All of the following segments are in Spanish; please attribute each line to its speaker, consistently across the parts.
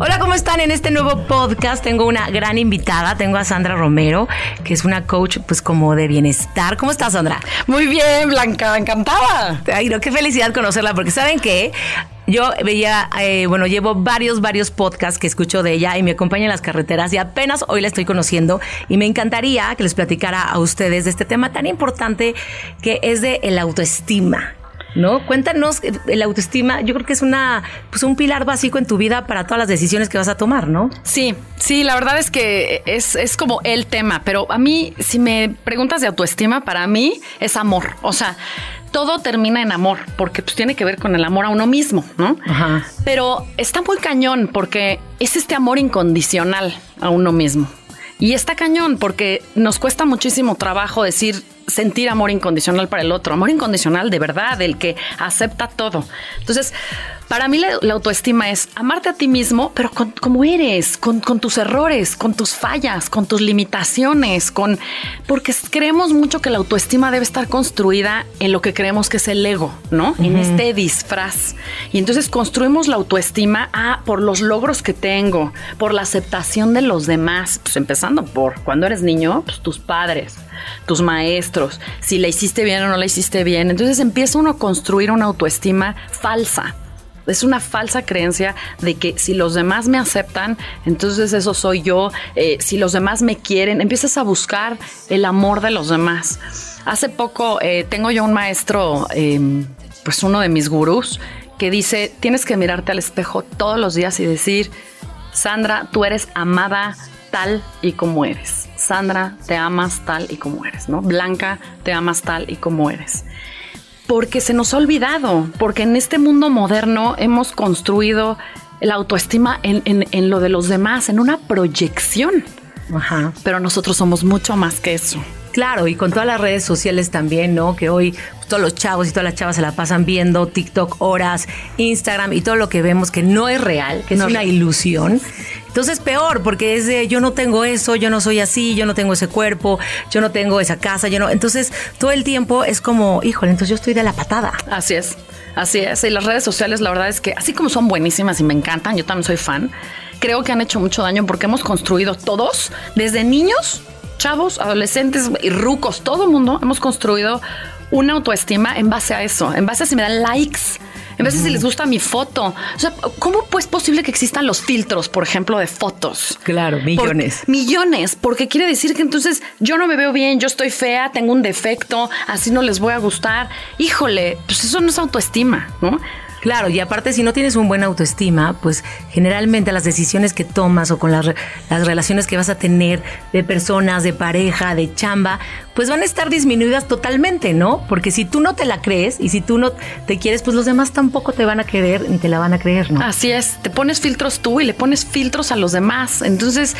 Speaker 1: Hola, ¿cómo están? En este nuevo podcast tengo una gran invitada, tengo a Sandra Romero, que es una coach pues como de bienestar. ¿Cómo estás, Sandra?
Speaker 2: Muy bien, Blanca, encantada.
Speaker 1: Ay, no, qué felicidad conocerla, porque ¿saben qué? Yo veía, eh, bueno, llevo varios, varios podcasts que escucho de ella y me acompaña en las carreteras y apenas hoy la estoy conociendo y me encantaría que les platicara a ustedes de este tema tan importante que es de el autoestima. ¿No? Cuéntanos, la autoestima, yo creo que es una, pues un pilar básico en tu vida para todas las decisiones que vas a tomar, ¿no?
Speaker 2: Sí, sí, la verdad es que es, es como el tema, pero a mí, si me preguntas de autoestima, para mí es amor, o sea, todo termina en amor, porque pues tiene que ver con el amor a uno mismo, ¿no?
Speaker 1: Ajá.
Speaker 2: Pero está muy cañón porque es este amor incondicional a uno mismo. Y está cañón porque nos cuesta muchísimo trabajo decir sentir amor incondicional para el otro, amor incondicional de verdad, el que acepta todo. Entonces, para mí la, la autoestima es amarte a ti mismo, pero con, como eres, con, con, tus errores, con tus fallas, con tus limitaciones, con porque creemos mucho que la autoestima debe estar construida en lo que creemos que es el ego, ¿no? Uh -huh. En este disfraz. Y entonces construimos la autoestima ah, por los logros que tengo, por la aceptación de los demás, pues empezando por cuando eres niño, pues tus padres, tus maestros, si la hiciste bien o no la hiciste bien. Entonces empieza uno a construir una autoestima falsa es una falsa creencia de que si los demás me aceptan, entonces eso soy yo, eh, si los demás me quieren, empiezas a buscar el amor de los demás. Hace poco eh, tengo yo un maestro, eh, pues uno de mis gurús, que dice, tienes que mirarte al espejo todos los días y decir, Sandra, tú eres amada tal y como eres. Sandra, te amas tal y como eres, ¿no? Blanca, te amas tal y como eres porque se nos ha olvidado, porque en este mundo moderno hemos construido la autoestima en, en, en lo de los demás, en una proyección.
Speaker 1: Ajá.
Speaker 2: Pero nosotros somos mucho más que eso.
Speaker 1: Claro, y con todas las redes sociales también, ¿no? Que hoy todos los chavos y todas las chavas se la pasan viendo TikTok horas, Instagram y todo lo que vemos que no es real, que no es una ilusión. Entonces peor, porque es de yo no tengo eso, yo no soy así, yo no tengo ese cuerpo, yo no tengo esa casa, yo no. Entonces todo el tiempo es como, híjole, entonces yo estoy de la patada.
Speaker 2: Así es, así es. Y las redes sociales, la verdad es que así como son buenísimas y me encantan, yo también soy fan, creo que han hecho mucho daño porque hemos construido todos, desde niños, chavos, adolescentes y rucos, todo el mundo hemos construido una autoestima en base a eso, en base a si me dan likes, en vez de si les gusta mi foto. O sea, ¿cómo pues es posible que existan los filtros, por ejemplo, de fotos?
Speaker 1: Claro, millones.
Speaker 2: Por, millones, porque quiere decir que entonces yo no me veo bien, yo estoy fea, tengo un defecto, así no les voy a gustar. Híjole, pues eso no es autoestima, ¿no?
Speaker 1: Claro, y aparte si no tienes un buen autoestima, pues generalmente las decisiones que tomas o con las, las, relaciones que vas a tener de personas, de pareja, de chamba, pues van a estar disminuidas totalmente, ¿no? Porque si tú no te la crees y si tú no te quieres, pues los demás tampoco te van a querer ni te la van a creer, ¿no?
Speaker 2: Así es, te pones filtros tú y le pones filtros a los demás. Entonces,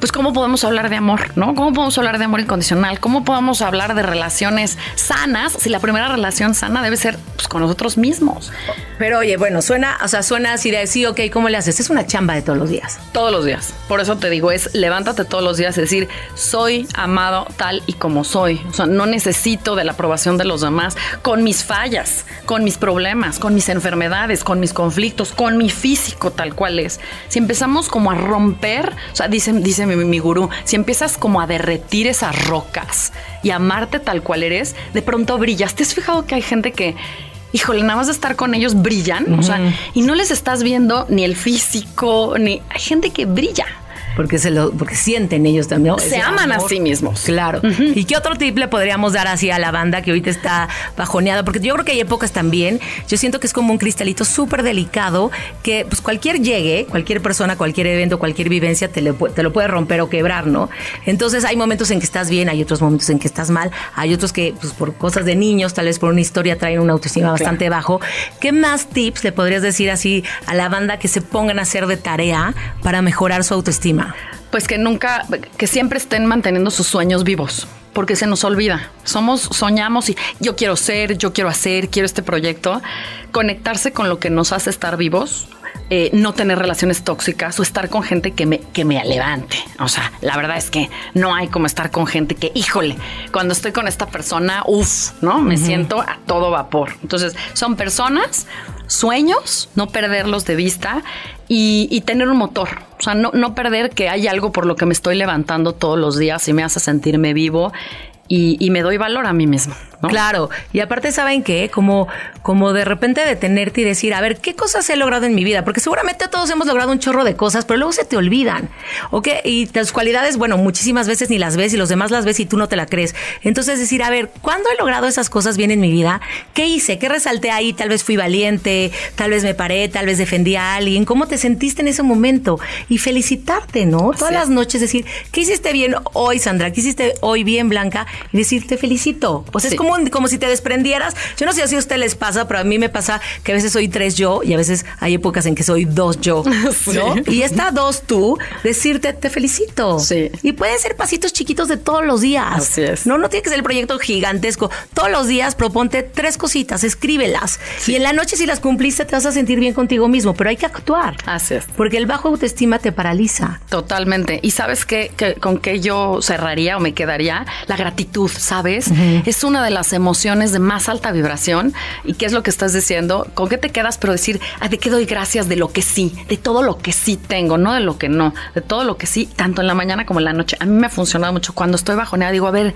Speaker 2: pues cómo podemos hablar de amor, ¿no? ¿Cómo podemos hablar de amor incondicional? ¿Cómo podemos hablar de relaciones sanas si la primera relación sana debe ser pues, con nosotros mismos?
Speaker 1: Pero oye, bueno, suena, o sea, suena así de sí, ok, ¿cómo le haces? Es una chamba de todos los días.
Speaker 2: Todos los días. Por eso te digo, es levántate todos los días y decir, soy amado tal y como soy. O sea, no necesito de la aprobación de los demás con mis fallas, con mis problemas, con mis enfermedades, con mis conflictos, con mi físico tal cual es. Si empezamos como a romper, o sea, dice, dice mi, mi gurú, si empiezas como a derretir esas rocas y amarte tal cual eres, de pronto brillas. ¿Te has fijado que hay gente que híjole, nada más de estar con ellos brillan, uh -huh. o sea, y no les estás viendo ni el físico, ni hay gente que brilla.
Speaker 1: Porque se lo, porque sienten ellos también.
Speaker 2: Se aman a sí mismos.
Speaker 1: Claro. ¿Y qué otro tip le podríamos dar así a la banda que ahorita está bajoneada? Porque yo creo que hay épocas también. Yo siento que es como un cristalito súper delicado que pues cualquier llegue, cualquier persona, cualquier evento, cualquier vivencia te, te lo puede romper o quebrar, ¿no? Entonces hay momentos en que estás bien, hay otros momentos en que estás mal, hay otros que pues por cosas de niños, tal vez por una historia traen una autoestima bastante bajo. ¿Qué más tips le podrías decir así a la banda que se pongan a hacer de tarea para mejorar su autoestima?
Speaker 2: Pues que nunca, que siempre estén manteniendo sus sueños vivos porque se nos olvida. Somos, soñamos y yo quiero ser, yo quiero hacer, quiero este proyecto. Conectarse con lo que nos hace estar vivos, eh, no tener relaciones tóxicas o estar con gente que me, que me levante. O sea, la verdad es que no hay como estar con gente que, híjole, cuando estoy con esta persona, uff, ¿no? Me siento a todo vapor. Entonces, son personas, sueños, no perderlos de vista y, tener un motor. O sea, no, no perder que hay algo por lo que me estoy levantando todos los días y me hace sentirme vivo y, me doy valor a mí mismo.
Speaker 1: Claro, y aparte saben que como, como de repente detenerte y decir, a ver, ¿qué cosas he logrado en mi vida? Porque seguramente todos hemos logrado un chorro de cosas, pero luego se te olvidan. ¿Ok? Y tus cualidades, bueno, muchísimas veces ni las ves y los demás las ves y tú no te la crees. Entonces decir, a ver, ¿cuándo he logrado esas cosas bien en mi vida? ¿Qué hice? ¿Qué resalté ahí? Tal vez fui valiente, tal vez me paré, tal vez defendí a alguien. ¿Cómo te sentiste en ese momento? Y felicitarte, ¿no? Todas las noches decir, ¿qué hiciste bien hoy, Sandra? ¿Qué hiciste hoy bien, Blanca? Y decir, te felicito. Pues es como, como si te desprendieras. Yo no sé si a usted les pasa, pero a mí me pasa que a veces soy tres yo y a veces hay épocas en que soy dos yo. ¿no? Y esta dos tú, decirte, te felicito.
Speaker 2: Sí.
Speaker 1: Y pueden ser pasitos chiquitos de todos los días.
Speaker 2: Así es.
Speaker 1: No, no tiene que ser el proyecto gigantesco. Todos los días proponte tres cositas, escríbelas. Y en la noche, si las cumpliste, te vas a sentir bien contigo mismo, pero hay que actuar.
Speaker 2: Así es.
Speaker 1: Porque el bajo autoestima te paraliza.
Speaker 2: Totalmente. ¿Y sabes qué, con qué yo cerraría o me quedaría? La gratitud ¿sabes? Es una de las emociones de más alta vibración. ¿Y qué es lo que estás diciendo? ¿Con qué te quedas? Pero decir, ah, ¿de qué doy gracias? De lo que sí, de todo lo que sí tengo, no de lo que no, de todo lo que sí, tanto en la mañana como en la noche. A mí me ha funcionado mucho. Cuando estoy bajoneada, digo, a ver,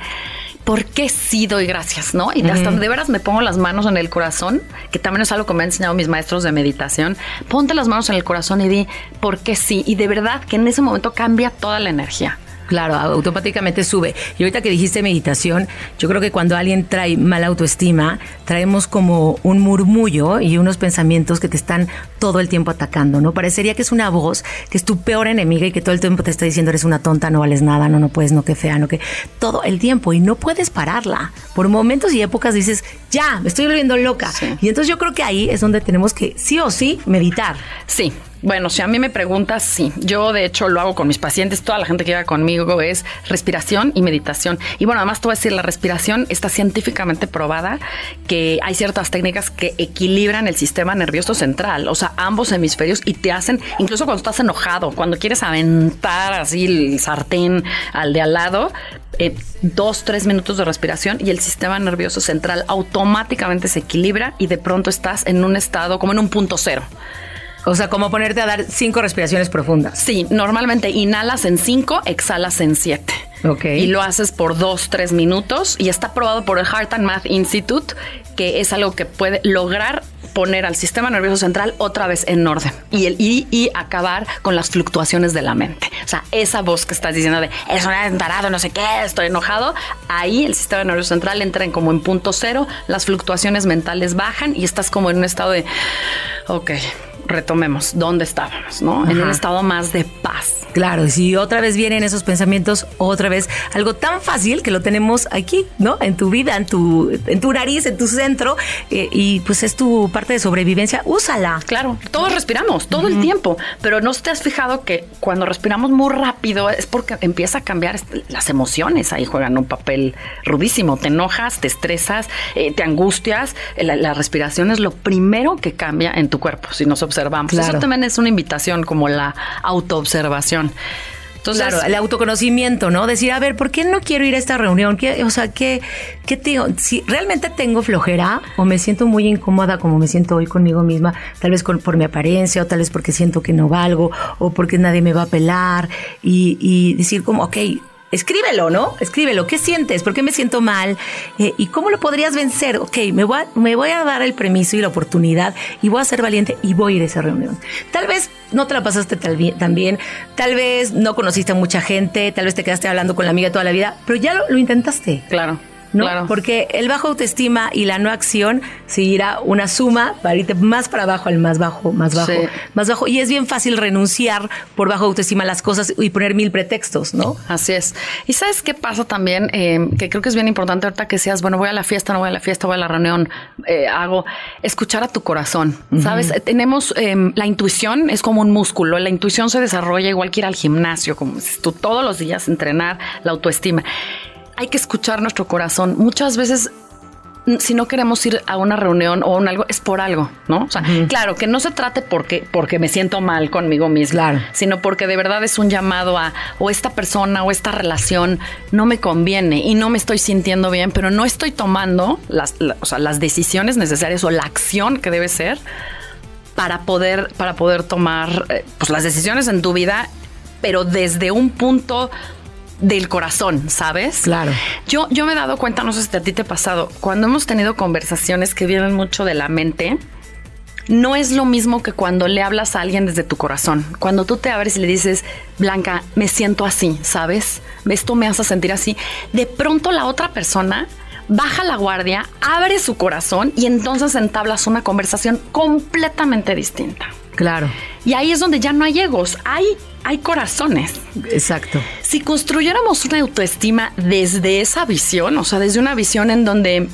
Speaker 2: ¿por qué sí doy gracias? ¿No? Y hasta de veras me pongo las manos en el corazón, que también es algo que me han enseñado mis maestros de meditación. Ponte las manos en el corazón y di, ¿por qué sí? Y de verdad que en ese momento cambia toda la energía.
Speaker 1: Claro, automáticamente sube. Y ahorita que dijiste meditación, yo creo que cuando alguien trae mala autoestima, traemos como un murmullo y unos pensamientos que te están todo el tiempo atacando, ¿no? Parecería que es una voz que es tu peor enemiga y que todo el tiempo te está diciendo eres una tonta, no vales nada, no, no puedes, no, que fea, no, que todo el tiempo y no puedes pararla. Por momentos y épocas dices, ya, me estoy volviendo loca. Y entonces yo creo que ahí es donde tenemos que sí o sí meditar.
Speaker 2: Sí, bueno, si a mí me preguntas, sí. Yo de hecho lo hago con mis pacientes, toda la gente que llega conmigo es respiración y meditación. Y bueno, además te voy a decir, la respiración está científicamente probada que hay ciertas técnicas que equilibran el sistema nervioso central, o sea, ambos hemisferios y te hacen, incluso cuando estás enojado, cuando quieres aventar así el sartén al de al lado, eh, dos, tres minutos de respiración y el sistema nervioso central automáticamente se equilibra y de pronto estás en un estado como en un punto cero.
Speaker 1: O sea, como ponerte a dar cinco respiraciones profundas.
Speaker 2: Sí, normalmente inhalas en cinco, exhalas en siete.
Speaker 1: Ok.
Speaker 2: Y lo haces por dos, tres minutos y está probado por el Heart and Math Institute que es algo que puede lograr poner al sistema nervioso central otra vez en orden y, el, y, acabar con las fluctuaciones de la mente. O sea, esa voz que estás diciendo de es un tarado, no sé qué, estoy enojado, ahí el sistema nervioso central entra en como en punto cero, las fluctuaciones mentales bajan y estás como en un estado de, ok, retomemos dónde estábamos, ¿no? En un estado más de paz.
Speaker 1: Claro, y si otra vez vienen esos pensamientos, otra vez algo tan fácil que lo tenemos aquí, ¿no? En tu vida, en tu, en tu nariz, en tu centro, eh, y pues es tu parte de sobrevivencia, úsala.
Speaker 2: Claro, todos respiramos todo el tiempo, pero no te has fijado que cuando respiramos muy rápido es porque empieza a cambiar las emociones, ahí juegan un papel rudísimo, te enojas, te estresas, eh, te angustias, la, respiración es lo primero que cambia en tu cuerpo, si nos observamos. Eso también es una invitación como la autoobservación.
Speaker 1: Entonces, claro, el autoconocimiento, ¿no? Decir, a ver, ¿por qué no quiero ir a esta reunión? o sea, ¿qué, qué te digo? Si realmente tengo flojera o me siento muy incómoda como me siento hoy conmigo misma, tal vez por mi apariencia o tal vez porque siento que no valgo o porque nadie me va a pelar y, y decir como, ok, escríbelo, ¿no? Escríbelo. ¿Qué sientes? ¿Por qué me siento mal? Eh, ¿Y cómo lo podrías vencer? Ok, me voy, a, me voy a dar el permiso y la oportunidad y voy a ser valiente y voy a ir a esa reunión. Tal vez no te la pasaste tan bien, tal vez no conociste a mucha gente, tal vez te quedaste hablando con la amiga toda la vida, pero ya lo intentaste.
Speaker 2: Claro.
Speaker 1: ¿No? Porque el bajo autoestima y la no acción seguirá una suma para irte más para abajo al más bajo, más bajo, más bajo. Y es bien fácil renunciar por bajo autoestima a las cosas y poner mil pretextos, ¿no?
Speaker 2: Así es. Y sabes qué pasa también, eh, que creo que es bien importante ahorita que seas, bueno, voy a la fiesta, no voy a la fiesta, voy a la reunión, eh, hago, escuchar a tu corazón, ¿sabes? Tenemos em, la intuición, es como un músculo, la intuición se desarrolla igual que ir al gimnasio, como tú todos los días entrenar la autoestima hay que escuchar nuestro corazón. Muchas veces si no queremos ir a una reunión o a un algo, es por algo, ¿no? O sea, claro, que no se trate porque, porque me siento mal conmigo misma, sino porque de verdad es un llamado a, o esta persona o esta relación no me conviene y no me estoy sintiendo bien, pero no estoy tomando las, las decisiones necesarias o la acción que debe ser para poder, para poder tomar eh, pues, las decisiones en tu vida, pero desde un punto del corazón, ¿sabes?
Speaker 1: Claro.
Speaker 2: Yo, yo me he dado cuenta, no sé si a ti te ha pasado, cuando hemos tenido conversaciones que vienen mucho de la mente, no es lo mismo que cuando le hablas a alguien desde tu corazón. Cuando tú te abres y le dices, Blanca, me siento así, ¿sabes? Esto me hace sentir así. De pronto la otra persona baja la guardia, abre su corazón y entonces entablas una conversación completamente distinta.
Speaker 1: Claro.
Speaker 2: Y ahí es donde ya no hay egos, hay, hay corazones.
Speaker 1: Exacto.
Speaker 2: Si construyéramos una autoestima desde esa visión, o sea, desde una visión en donde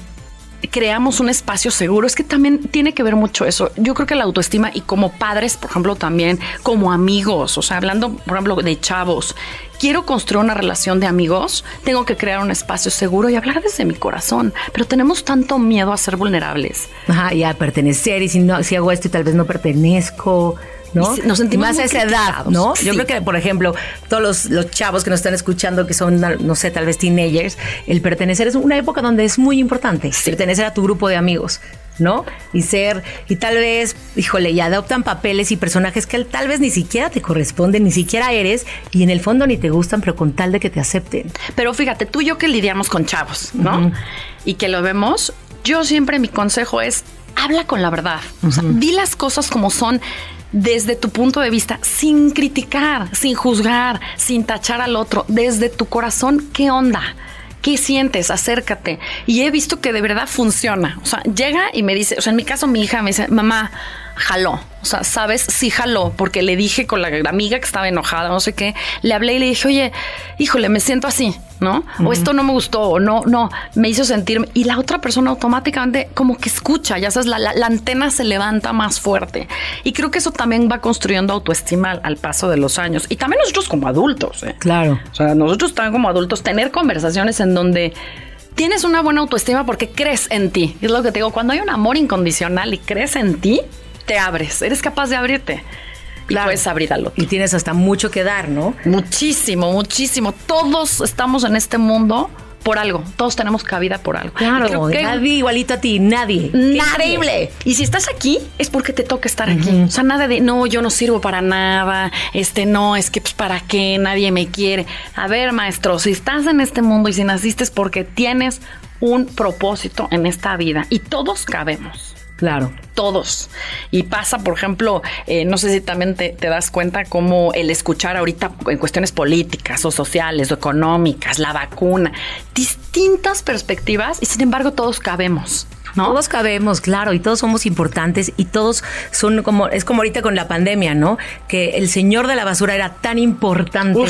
Speaker 2: creamos un espacio seguro. Es que también tiene que ver mucho eso. Yo creo que la autoestima y como padres, por ejemplo, también como amigos, o sea, hablando, por ejemplo, de chavos, quiero construir una relación de amigos, tengo que crear un espacio seguro y hablar desde mi corazón. Pero tenemos tanto miedo a ser vulnerables.
Speaker 1: Ajá, y a pertenecer. Y si no, si hago esto tal vez no pertenezco. ¿No?
Speaker 2: Nos sentimos
Speaker 1: más a esa edad, ¿no? Yo creo que, por ejemplo, todos los, chavos que nos están escuchando, que son, no sé, tal vez teenagers, el pertenecer es una época donde es muy importante, pertenecer a tu grupo de amigos. ¿no? Y ser, y tal vez, híjole, y adoptan papeles y personajes que tal vez ni siquiera te corresponden, ni siquiera eres, y en el fondo ni te gustan, pero con tal de que te acepten.
Speaker 2: Pero fíjate, tú y yo que lidiamos con chavos, ¿no? Y que lo vemos, yo siempre mi consejo es, habla con la verdad. O sea, di las cosas como son desde tu punto de vista, sin criticar, sin juzgar, sin tachar al otro, desde tu corazón, ¿qué onda? ¿Qué sientes? Acércate. Y he visto que de verdad funciona. O sea, llega y me dice, o sea, en mi caso mi hija me dice, mamá, jaló. O sea, ¿sabes? Sí jaló, porque le dije con la amiga que estaba enojada, no sé qué, le hablé y le dije, oye, híjole, me siento así, ¿no? O esto no me gustó, o no, no, me hizo sentirme. Y la otra persona automáticamente como que escucha, ya sabes, la, la, antena se levanta más fuerte. Y creo que eso también va construyendo autoestima al, paso de los años. Y también nosotros como adultos, ¿eh?
Speaker 1: Claro.
Speaker 2: O sea, nosotros también como adultos, tener conversaciones en donde tienes una buena autoestima porque crees en ti. Es lo que te digo, cuando hay un amor incondicional y crees en ti, te abres, eres capaz de abrirte. Y puedes abrir al otro.
Speaker 1: Y tienes hasta mucho que dar, ¿no?
Speaker 2: Muchísimo, muchísimo. Todos estamos en este mundo por algo. Todos tenemos cabida por algo.
Speaker 1: Claro, nadie igualito a ti, nadie.
Speaker 2: Increíble. Y si estás aquí, es porque te toca estar aquí. O sea, nada de, no, yo no sirvo para nada, este, no, es que, pues, ¿para qué? Nadie me quiere. A ver, maestro, si estás en este mundo y si naciste es porque tienes un propósito en esta vida y todos cabemos.
Speaker 1: Claro.
Speaker 2: Todos. Y pasa, por ejemplo, eh, no sé si también te, das cuenta cómo el escuchar ahorita en cuestiones políticas o sociales o económicas, la vacuna, distintas perspectivas y sin embargo todos cabemos.
Speaker 1: Todos cabemos, claro, y todos somos importantes y todos son como, es como ahorita con la pandemia, ¿no? Que el señor de la basura era tan importante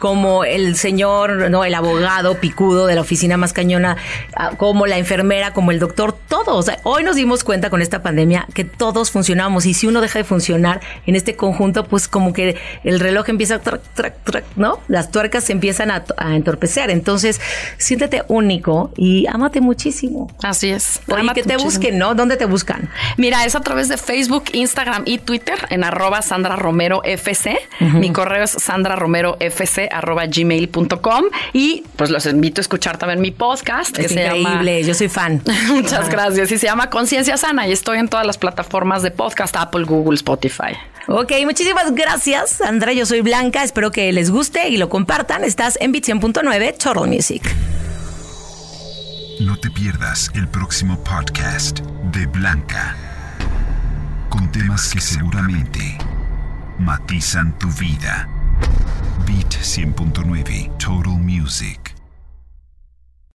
Speaker 1: como el señor, no, el abogado picudo de la oficina más cañona, ah, como la enfermera, como el doctor, todos. hoy nos dimos cuenta con esta pandemia que todos funcionamos y si uno deja de funcionar en este conjunto, pues como que el reloj empieza a trac, trac, trac, ¿no? Las tuercas se empiezan a, a entorpecer. Entonces, siéntete único y ámate muchísimo.
Speaker 2: Así es.
Speaker 1: Y que te busquen, ¿no? ¿Dónde te buscan?
Speaker 2: Mira, es a través de Facebook, Instagram y Twitter en arroba Sandra Romero FC. Mi correo es sandraromerofc arroba gmail.com y pues los invito a escuchar también mi podcast.
Speaker 1: Es increíble, yo soy fan.
Speaker 2: Muchas gracias. Y se llama Conciencia Sana y estoy en todas las plataformas de podcast, Apple, Google, Spotify.
Speaker 1: Ok, muchísimas gracias, Sandra. Yo soy Blanca. Espero que les guste y lo compartan. Estás en Bit 100.9 Total Music.
Speaker 3: No te pierdas el próximo podcast de Blanca. Con temas que seguramente matizan tu vida. Beat 100.9 Total Music.